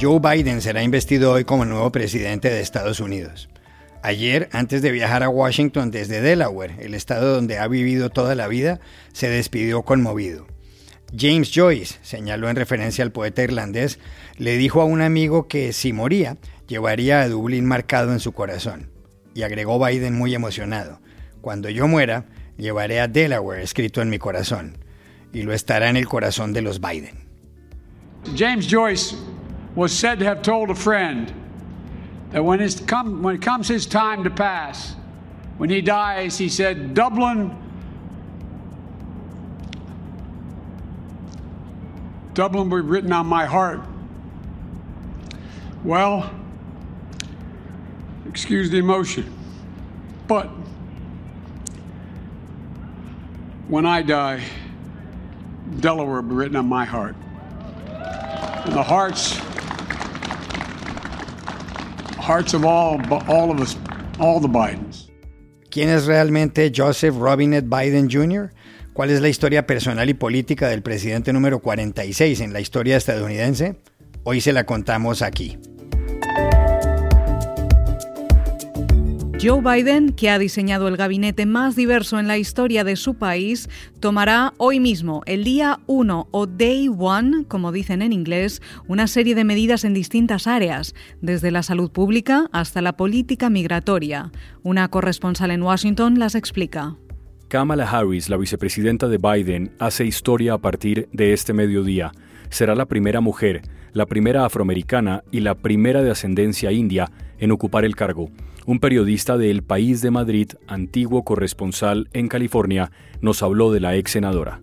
Joe Biden será investido hoy como nuevo presidente de Estados Unidos. Ayer, antes de viajar a Washington desde Delaware, el estado donde ha vivido toda la vida, se despidió conmovido. James Joyce, señaló en referencia al poeta irlandés, le dijo a un amigo que si moría, llevaría a Dublín marcado en su corazón. Y agregó Biden muy emocionado, cuando yo muera, llevaré a Delaware escrito en mi corazón, y lo estará en el corazón de los Biden. James Joyce was said to have told a friend that when, come, when it comes his time to pass, when he dies, he said, Dublin, Dublin will be written on my heart. Well, excuse the emotion, but when I die, Delaware will be written on my heart. And the hearts ¿Quién es realmente Joseph Robinette Biden Jr.? ¿Cuál es la historia personal y política del presidente número 46 en la historia estadounidense? Hoy se la contamos aquí. Joe Biden, que ha diseñado el gabinete más diverso en la historia de su país, tomará hoy mismo, el día 1 o Day 1, como dicen en inglés, una serie de medidas en distintas áreas, desde la salud pública hasta la política migratoria. Una corresponsal en Washington las explica. Kamala Harris, la vicepresidenta de Biden, hace historia a partir de este mediodía. Será la primera mujer, la primera afroamericana y la primera de ascendencia india en ocupar el cargo. Un periodista de El País de Madrid, antiguo corresponsal en California, nos habló de la ex senadora.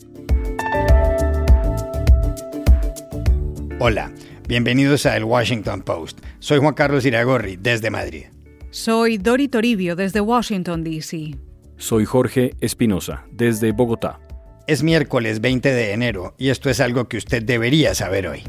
Hola, bienvenidos a El Washington Post. Soy Juan Carlos Iragorri, desde Madrid. Soy Dori Toribio, desde Washington, D.C. Soy Jorge Espinosa, desde Bogotá. Es miércoles 20 de enero y esto es algo que usted debería saber hoy.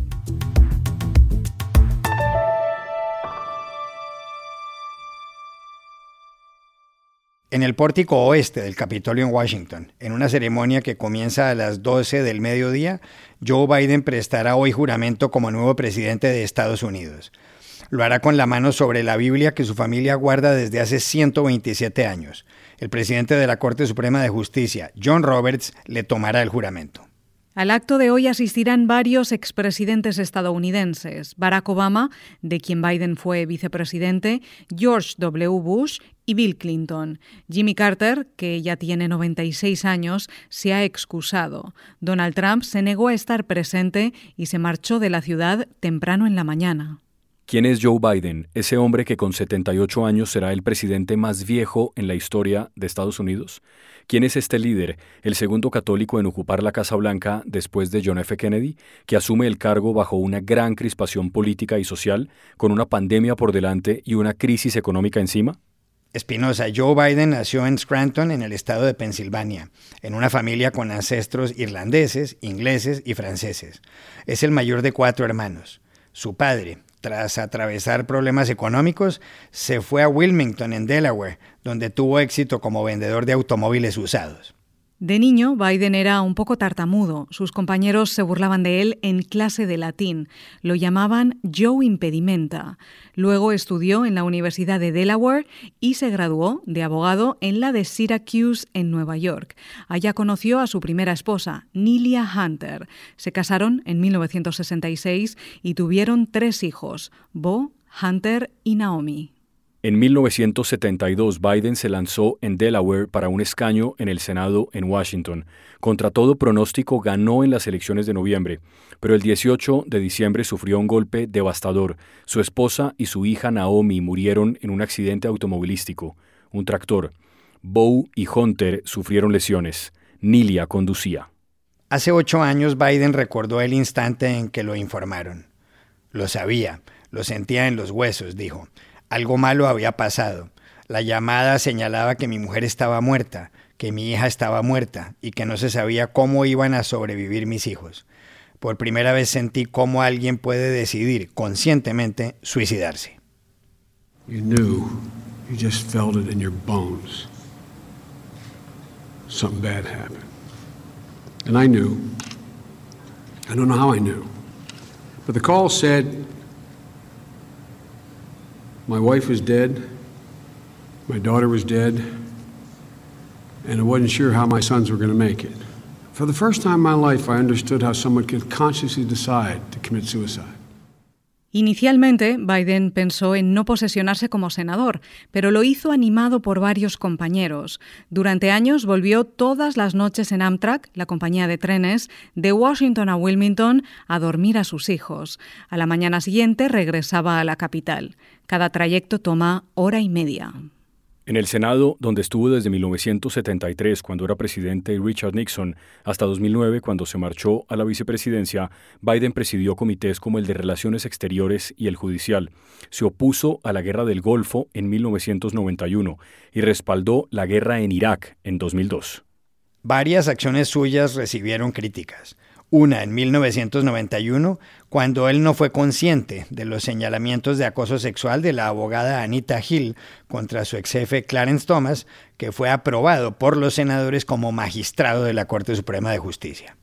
En el pórtico oeste del Capitolio en Washington, en una ceremonia que comienza a las 12 del mediodía, Joe Biden prestará hoy juramento como nuevo presidente de Estados Unidos. Lo hará con la mano sobre la Biblia que su familia guarda desde hace 127 años. El presidente de la Corte Suprema de Justicia, John Roberts, le tomará el juramento. Al acto de hoy asistirán varios expresidentes estadounidenses, Barack Obama, de quien Biden fue vicepresidente, George W. Bush y Bill Clinton. Jimmy Carter, que ya tiene 96 años, se ha excusado. Donald Trump se negó a estar presente y se marchó de la ciudad temprano en la mañana. ¿Quién es Joe Biden, ese hombre que con 78 años será el presidente más viejo en la historia de Estados Unidos? ¿Quién es este líder, el segundo católico en ocupar la Casa Blanca después de John F. Kennedy, que asume el cargo bajo una gran crispación política y social, con una pandemia por delante y una crisis económica encima? Espinosa, Joe Biden nació en Scranton, en el estado de Pensilvania, en una familia con ancestros irlandeses, ingleses y franceses. Es el mayor de cuatro hermanos. Su padre, tras atravesar problemas económicos, se fue a Wilmington, en Delaware, donde tuvo éxito como vendedor de automóviles usados. De niño, Biden era un poco tartamudo. Sus compañeros se burlaban de él en clase de latín. Lo llamaban Joe Impedimenta. Luego estudió en la Universidad de Delaware y se graduó de abogado en la de Syracuse, en Nueva York. Allá conoció a su primera esposa, Nilia Hunter. Se casaron en 1966 y tuvieron tres hijos, Bo, Hunter y Naomi. En 1972, Biden se lanzó en Delaware para un escaño en el Senado en Washington. Contra todo pronóstico, ganó en las elecciones de noviembre, pero el 18 de diciembre sufrió un golpe devastador. Su esposa y su hija Naomi murieron en un accidente automovilístico, un tractor. Bow y Hunter sufrieron lesiones. Nilia conducía. Hace ocho años Biden recordó el instante en que lo informaron. Lo sabía, lo sentía en los huesos, dijo. Algo malo había pasado. La llamada señalaba que mi mujer estaba muerta, que mi hija estaba muerta y que no se sabía cómo iban a sobrevivir mis hijos. Por primera vez sentí cómo alguien puede decidir conscientemente suicidarse. You knew, you just felt it in your bones. Something bad happened. And I knew. I don't know how I knew. But the call said My wife was dead. My daughter was dead. And I wasn't sure how my sons were going to make it. For the first time in my life, I understood how someone could consciously decide to commit suicide. Inicialmente, Biden pensó en no posesionarse como senador, pero lo hizo animado por varios compañeros. Durante años volvió todas las noches en Amtrak, la compañía de trenes, de Washington a Wilmington a dormir a sus hijos. A la mañana siguiente regresaba a la capital. Cada trayecto toma hora y media. En el Senado, donde estuvo desde 1973, cuando era presidente Richard Nixon, hasta 2009, cuando se marchó a la vicepresidencia, Biden presidió comités como el de Relaciones Exteriores y el Judicial. Se opuso a la Guerra del Golfo en 1991 y respaldó la guerra en Irak en 2002. Varias acciones suyas recibieron críticas una en 1991, cuando él no fue consciente de los señalamientos de acoso sexual de la abogada Anita Hill contra su ex jefe Clarence Thomas, que fue aprobado por los senadores como magistrado de la Corte Suprema de Justicia.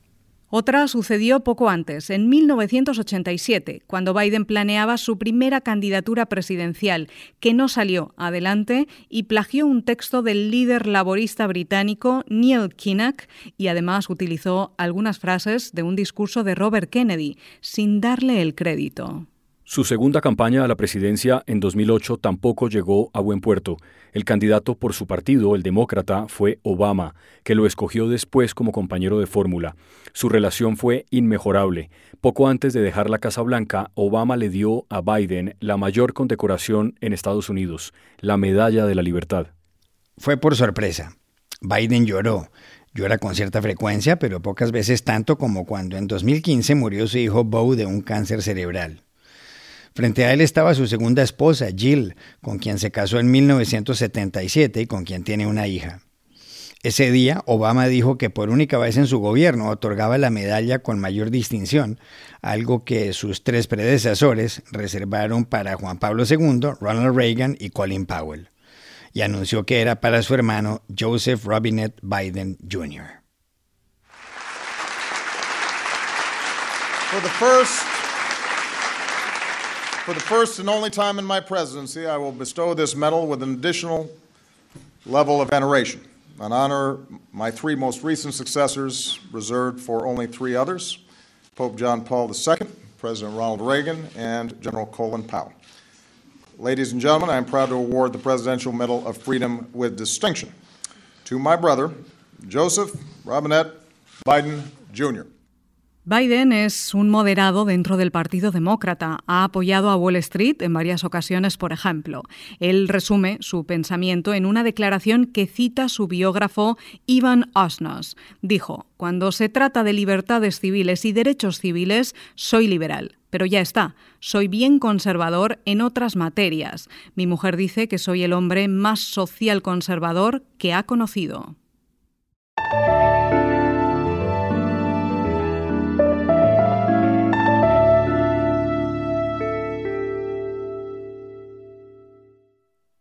Otra sucedió poco antes, en 1987, cuando Biden planeaba su primera candidatura presidencial, que no salió adelante y plagió un texto del líder laborista británico Neil Kinnock y además utilizó algunas frases de un discurso de Robert Kennedy, sin darle el crédito. Su segunda campaña a la presidencia en 2008 tampoco llegó a buen puerto. El candidato por su partido, el demócrata, fue Obama, que lo escogió después como compañero de fórmula. Su relación fue inmejorable. Poco antes de dejar la Casa Blanca, Obama le dio a Biden la mayor condecoración en Estados Unidos, la Medalla de la Libertad. Fue por sorpresa. Biden lloró. Llora con cierta frecuencia, pero pocas veces tanto como cuando en 2015 murió su hijo Beau de un cáncer cerebral. Frente a él estaba su segunda esposa, Jill, con quien se casó en 1977 y con quien tiene una hija. Ese día, Obama dijo que por única vez en su gobierno otorgaba la medalla con mayor distinción, algo que sus tres predecesores reservaron para Juan Pablo II, Ronald Reagan y Colin Powell, y anunció que era para su hermano Joseph Robinette Biden Jr. and only time in my presidency, I will bestow this medal with an additional level of veneration, an honor my three most recent successors reserved for only three others Pope John Paul II, President Ronald Reagan, and General Colin Powell. Ladies and gentlemen, I am proud to award the Presidential Medal of Freedom with distinction to my brother, Joseph Robinette Biden Jr. Biden es un moderado dentro del Partido Demócrata. Ha apoyado a Wall Street en varias ocasiones, por ejemplo. Él resume su pensamiento en una declaración que cita su biógrafo Ivan Osnos. Dijo, cuando se trata de libertades civiles y derechos civiles, soy liberal. Pero ya está, soy bien conservador en otras materias. Mi mujer dice que soy el hombre más social conservador que ha conocido.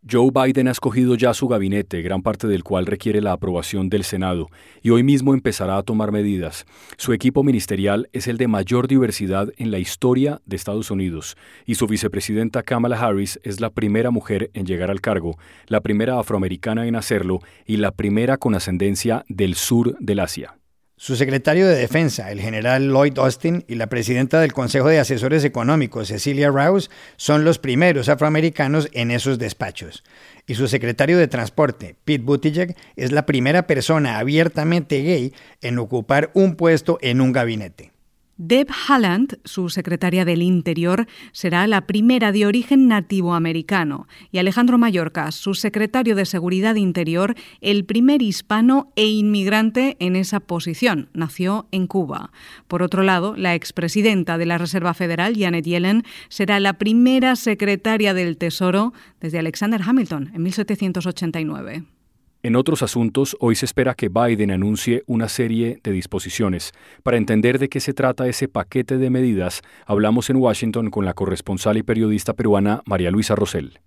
Joe Biden ha escogido ya su gabinete, gran parte del cual requiere la aprobación del Senado, y hoy mismo empezará a tomar medidas. Su equipo ministerial es el de mayor diversidad en la historia de Estados Unidos, y su vicepresidenta Kamala Harris es la primera mujer en llegar al cargo, la primera afroamericana en hacerlo y la primera con ascendencia del sur del Asia. Su secretario de Defensa, el general Lloyd Austin, y la presidenta del Consejo de Asesores Económicos, Cecilia Rouse, son los primeros afroamericanos en esos despachos. Y su secretario de Transporte, Pete Buttigieg, es la primera persona abiertamente gay en ocupar un puesto en un gabinete. Deb Haaland, su secretaria del Interior, será la primera de origen nativo americano y Alejandro Mallorca, su secretario de Seguridad Interior, el primer hispano e inmigrante en esa posición. Nació en Cuba. Por otro lado, la expresidenta de la Reserva Federal, Janet Yellen, será la primera secretaria del Tesoro desde Alexander Hamilton en 1789. En otros asuntos, hoy se espera que Biden anuncie una serie de disposiciones. Para entender de qué se trata ese paquete de medidas, hablamos en Washington con la corresponsal y periodista peruana María Luisa Rosell.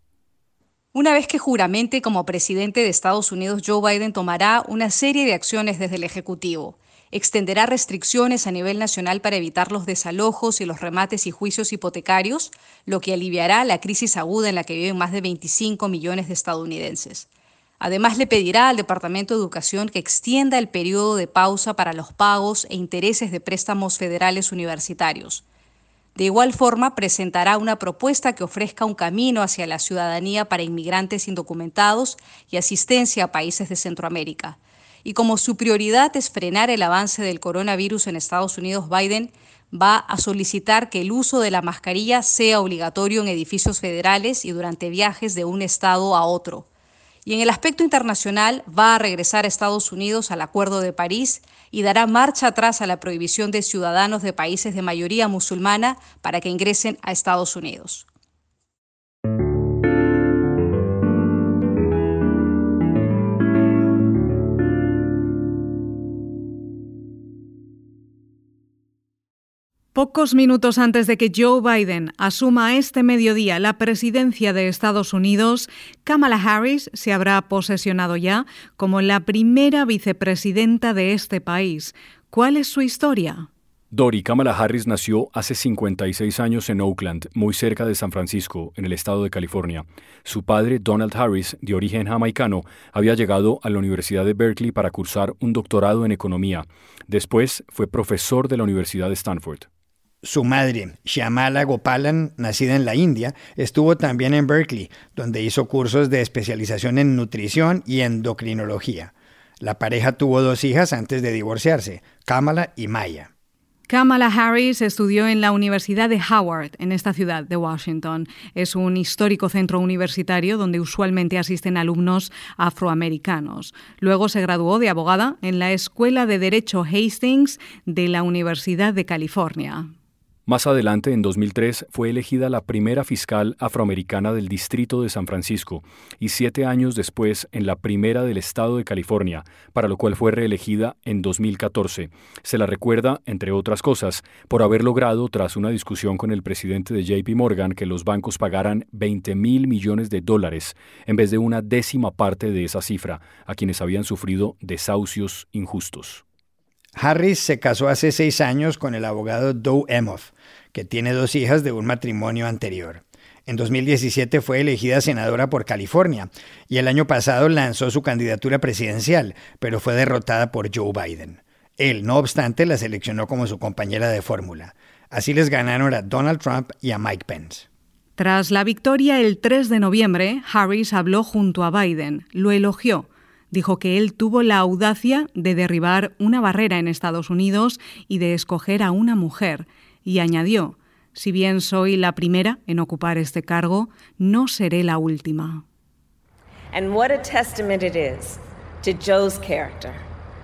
Una vez que juramente como presidente de Estados Unidos, Joe Biden tomará una serie de acciones desde el Ejecutivo. Extenderá restricciones a nivel nacional para evitar los desalojos y los remates y juicios hipotecarios, lo que aliviará la crisis aguda en la que viven más de 25 millones de estadounidenses. Además, le pedirá al Departamento de Educación que extienda el periodo de pausa para los pagos e intereses de préstamos federales universitarios. De igual forma, presentará una propuesta que ofrezca un camino hacia la ciudadanía para inmigrantes indocumentados y asistencia a países de Centroamérica. Y como su prioridad es frenar el avance del coronavirus en Estados Unidos, Biden va a solicitar que el uso de la mascarilla sea obligatorio en edificios federales y durante viajes de un estado a otro. Y en el aspecto internacional va a regresar a Estados Unidos al Acuerdo de París y dará marcha atrás a la prohibición de ciudadanos de países de mayoría musulmana para que ingresen a Estados Unidos. Pocos minutos antes de que Joe Biden asuma este mediodía la presidencia de Estados Unidos, Kamala Harris se habrá posesionado ya como la primera vicepresidenta de este país. ¿Cuál es su historia? Dori Kamala Harris nació hace 56 años en Oakland, muy cerca de San Francisco, en el estado de California. Su padre, Donald Harris, de origen jamaicano, había llegado a la Universidad de Berkeley para cursar un doctorado en economía. Después fue profesor de la Universidad de Stanford. Su madre, Shyamala Gopalan, nacida en la India, estuvo también en Berkeley, donde hizo cursos de especialización en nutrición y endocrinología. La pareja tuvo dos hijas antes de divorciarse, Kamala y Maya. Kamala Harris estudió en la Universidad de Howard, en esta ciudad de Washington. Es un histórico centro universitario donde usualmente asisten alumnos afroamericanos. Luego se graduó de abogada en la Escuela de Derecho Hastings de la Universidad de California. Más adelante, en 2003, fue elegida la primera fiscal afroamericana del Distrito de San Francisco y siete años después en la primera del Estado de California, para lo cual fue reelegida en 2014. Se la recuerda, entre otras cosas, por haber logrado, tras una discusión con el presidente de JP Morgan, que los bancos pagaran 20 mil millones de dólares en vez de una décima parte de esa cifra a quienes habían sufrido desahucios injustos. Harris se casó hace seis años con el abogado Doe Emhoff, que tiene dos hijas de un matrimonio anterior. En 2017 fue elegida senadora por California y el año pasado lanzó su candidatura presidencial, pero fue derrotada por Joe Biden. Él, no obstante, la seleccionó como su compañera de fórmula. Así les ganaron a Donald Trump y a Mike Pence. Tras la victoria el 3 de noviembre, Harris habló junto a Biden, lo elogió dijo que él tuvo la audacia de derribar una barrera en Estados Unidos y de escoger a una mujer, y añadió, si bien soy la primera en ocupar este cargo, no seré la última. And what a testament it is to Joe's character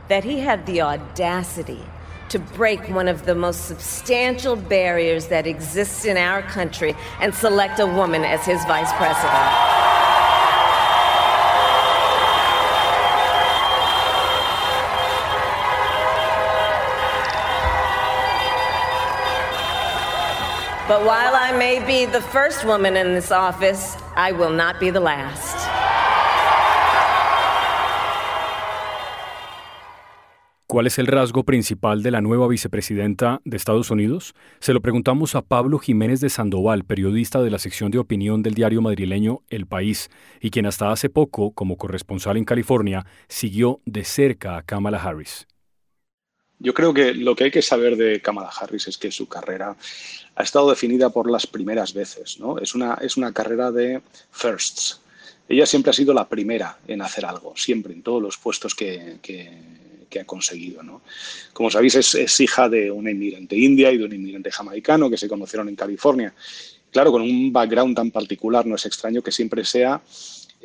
that he had the audacity to break one of the most substantial barriers that exists in our country and select a woman as his vice president. But while I may be the first woman in this office, I will not be the last. ¿Cuál es el rasgo principal de la nueva vicepresidenta de Estados Unidos? Se lo preguntamos a Pablo Jiménez de Sandoval, periodista de la sección de opinión del diario madrileño El País, y quien hasta hace poco, como corresponsal en California, siguió de cerca a Kamala Harris. Yo creo que lo que hay que saber de Kamala Harris es que su carrera ha estado definida por las primeras veces, ¿no? Es una, es una carrera de firsts. Ella siempre ha sido la primera en hacer algo, siempre, en todos los puestos que, ha conseguido. ¿no? Como sabéis, es, es, hija de una inmigrante india y de un inmigrante jamaicano que se conocieron en California. Claro, con un background tan particular, no es extraño que siempre sea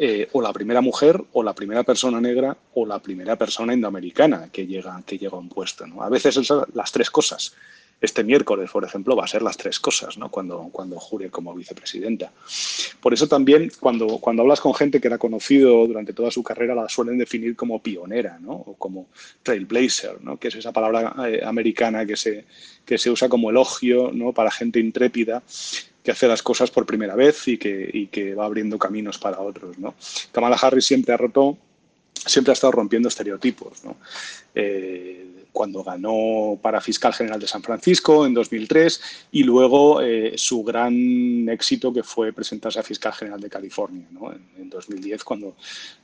eh, o la primera mujer o la primera persona negra o la primera persona indoamericana que llega, que llega a un puesto. ¿no? A veces son las tres cosas. Este miércoles, por ejemplo, va a ser las tres cosas ¿no? cuando, cuando jure como vicepresidenta. Por eso también cuando, cuando hablas con gente que ha conocido durante toda su carrera, la suelen definir como pionera ¿no? o como trailblazer, ¿no? que es esa palabra eh, americana que se, que se usa como elogio ¿no? para gente intrépida que hace las cosas por primera vez y que, que va abriendo caminos para otros. ¿no? Kamala Harris siempre ha roto, siempre ha estado rompiendo estereotipos. ¿no? Eh, cuando ganó para fiscal general de San Francisco en 2003 y luego eh, su gran éxito que fue presentarse a fiscal general de California en, 2010 cuando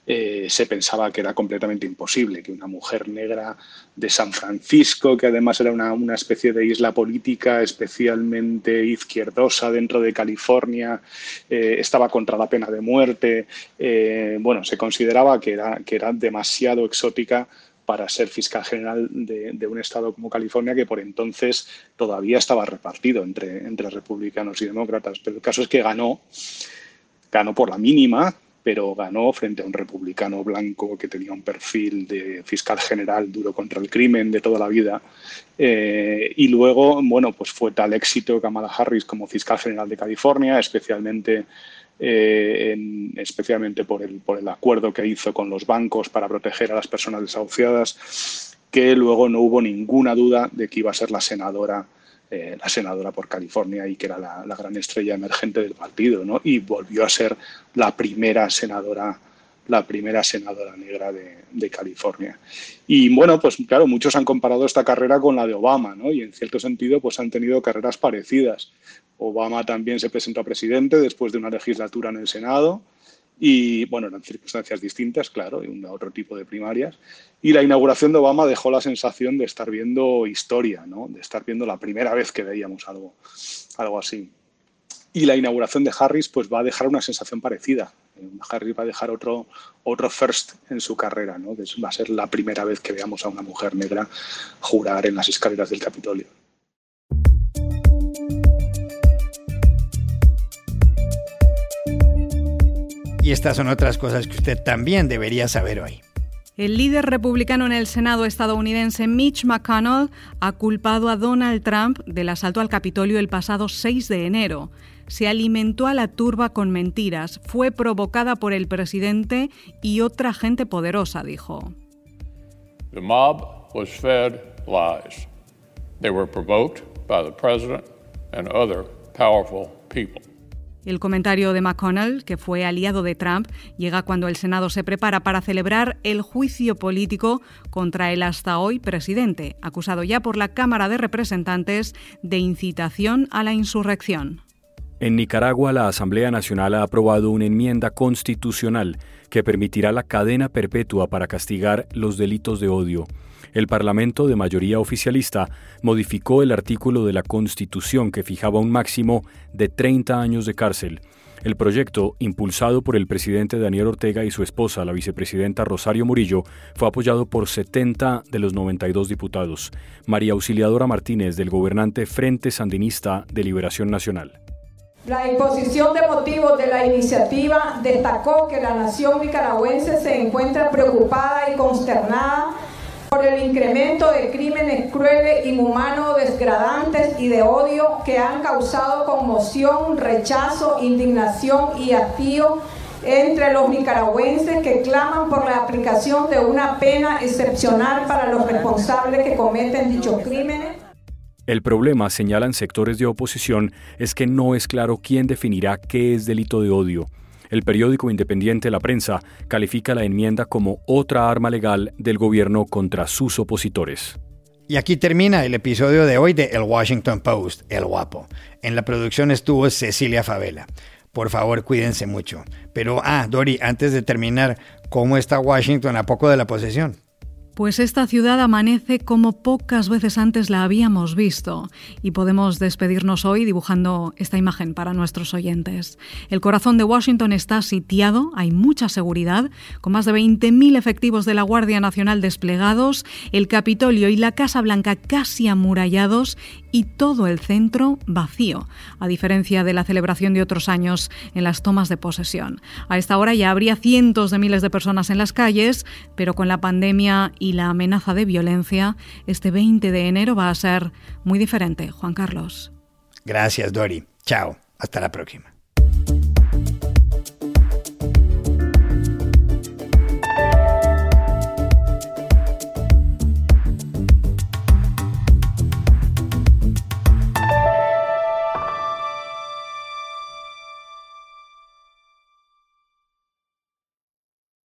eh, se pensaba que era completamente imposible que una mujer negra de San Francisco, que además era una, especie de isla política especialmente izquierdosa dentro de California, estaba contra la pena de muerte, bueno, se consideraba que era, que era demasiado exótica para ser fiscal general de, un estado como California que por entonces todavía estaba repartido entre, entre republicanos y demócratas. Pero el caso es que ganó, ganó por la mínima, pero ganó frente a un republicano blanco que tenía un perfil de fiscal general duro contra el crimen de toda la vida. Eh, y luego, bueno, pues fue tal éxito Kamala Harris como fiscal general de California, especialmente eh, especialmente por el, acuerdo que hizo con los bancos para proteger a las personas desahuciadas, que luego no hubo ninguna duda de que iba a ser la senadora, eh, la senadora por California y que era la, gran estrella emergente del partido, ¿no? Y volvió a ser la primera senadora la primera senadora negra de, de, California. Y bueno, pues claro, muchos han comparado esta carrera con la de Obama, ¿no? Y en cierto sentido, pues han tenido carreras parecidas. Obama también se presentó a presidente después de una legislatura en el Senado y, bueno, eran circunstancias distintas, claro, y un otro tipo de primarias. Y la inauguración de Obama dejó la sensación de estar viendo historia, ¿no? De estar viendo la primera vez que veíamos algo, algo así. Y la inauguración de Harris pues va a dejar una sensación parecida. Harris va a dejar otro, otro first en su carrera, ¿no? Va a ser la primera vez que veamos a una mujer negra jurar en las escaleras del Capitolio. Y estas son otras cosas que usted también debería saber hoy. El líder republicano en el Senado estadounidense Mitch McConnell ha culpado a Donald Trump del asalto al Capitolio el pasado 6 de enero. Se alimentó a la turba con mentiras, fue provocada por el presidente y otra gente poderosa, dijo. The mob was fed lies. They were provoked by the president and other powerful people. El comentario de McConnell, que fue aliado de Trump, llega cuando el Senado se prepara para celebrar el juicio político contra el hasta hoy presidente, acusado ya por la Cámara de Representantes de incitación a la insurrección. En Nicaragua, la Asamblea Nacional ha aprobado una enmienda constitucional que permitirá la cadena perpetua para castigar los delitos de odio el Parlamento de mayoría oficialista modificó el artículo de la Constitución que fijaba un máximo de 30 años de cárcel. El proyecto, impulsado por el presidente Daniel Ortega y su esposa, la vicepresidenta Rosario Murillo, fue apoyado por 70 de los 92 diputados. María Auxiliadora Martínez, del gobernante Frente Sandinista de Liberación Nacional. La exposición de motivos de la iniciativa destacó que la nación nicaragüense se encuentra preocupada y consternada por el incremento de crímenes crueles, inhumanos, desgradantes y de odio que han causado conmoción, rechazo, indignación y hastío entre los nicaragüenses que claman por la aplicación de una pena excepcional para los responsables que cometen dichos crímenes. El problema, señalan sectores de oposición, es que no es claro quién definirá qué es delito de odio. El periódico independiente La Prensa califica la enmienda como otra arma legal del gobierno contra sus opositores. Y aquí termina el episodio de hoy de El Washington Post, El Guapo. En la producción estuvo Cecilia Favela. Por favor, cuídense mucho. Pero, ah, Dori, antes de terminar, ¿cómo está Washington a poco de la posesión? Pues esta ciudad amanece como pocas veces antes la habíamos visto y podemos despedirnos hoy dibujando esta imagen para nuestros oyentes. El corazón de Washington está sitiado, hay mucha seguridad, con más de 20.000 efectivos de la Guardia Nacional desplegados, el Capitolio y la Casa Blanca casi amurallados y todo el centro vacío, a diferencia de la celebración de otros años en las tomas de posesión. A esta hora ya habría cientos de miles de personas en las calles, pero con la pandemia y la amenaza de violencia, este 20 de enero va a ser muy diferente, Juan Carlos. Gracias, Dori. Chao. Hasta la próxima.